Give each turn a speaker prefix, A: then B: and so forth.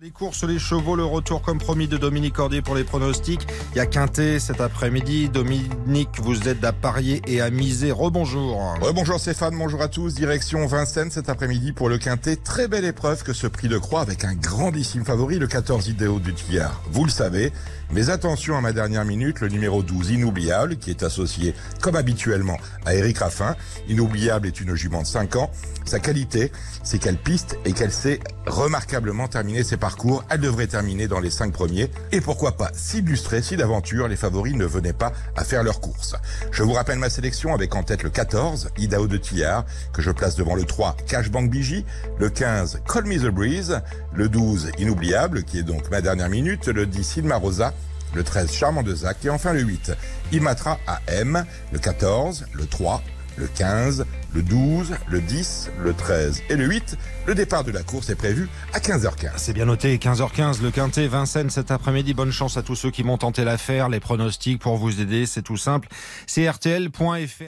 A: Les courses, les chevaux, le retour comme promis de Dominique Cordier pour les pronostics. Il y a Quintet cet après-midi. Dominique, vous êtes à parier et à miser. Rebonjour.
B: Rebonjour Stéphane, bonjour à tous. Direction Vincennes cet après-midi pour le Quintet. Très belle épreuve que ce prix de croix avec un grandissime favori, le 14 Idéo du Tillard. Vous le savez. Mais attention à ma dernière minute, le numéro 12, Inoubliable, qui est associé, comme habituellement, à Eric Raffin. Inoubliable est une jument de 5 ans. Sa qualité, c'est qu'elle piste et qu'elle sait remarquablement terminer ses Elle devrait terminer dans les 5 premiers. Et pourquoi pas s'illustrer si d'aventure les favoris ne venaient pas à faire leur course. Je vous rappelle ma sélection avec en tête le 14, Idao de Tillard, que je place devant le 3, Cashbank Bigi, le 15, Call Me the Breeze, le 12, Inoubliable, qui est donc ma dernière minute, le 10, Silma Rosa, le 13 Charmant de Zac et enfin le 8 Imatra AM, le 14, le 3, le 15, le 12, le 10, le 13 et le 8. Le départ de la course est prévu à 15h15.
A: C'est bien noté, 15h15, le Quintet, Vincennes cet après-midi. Bonne chance à tous ceux qui m'ont tenté l'affaire. Les pronostics pour vous aider, c'est tout simple. C'est rtl.fr.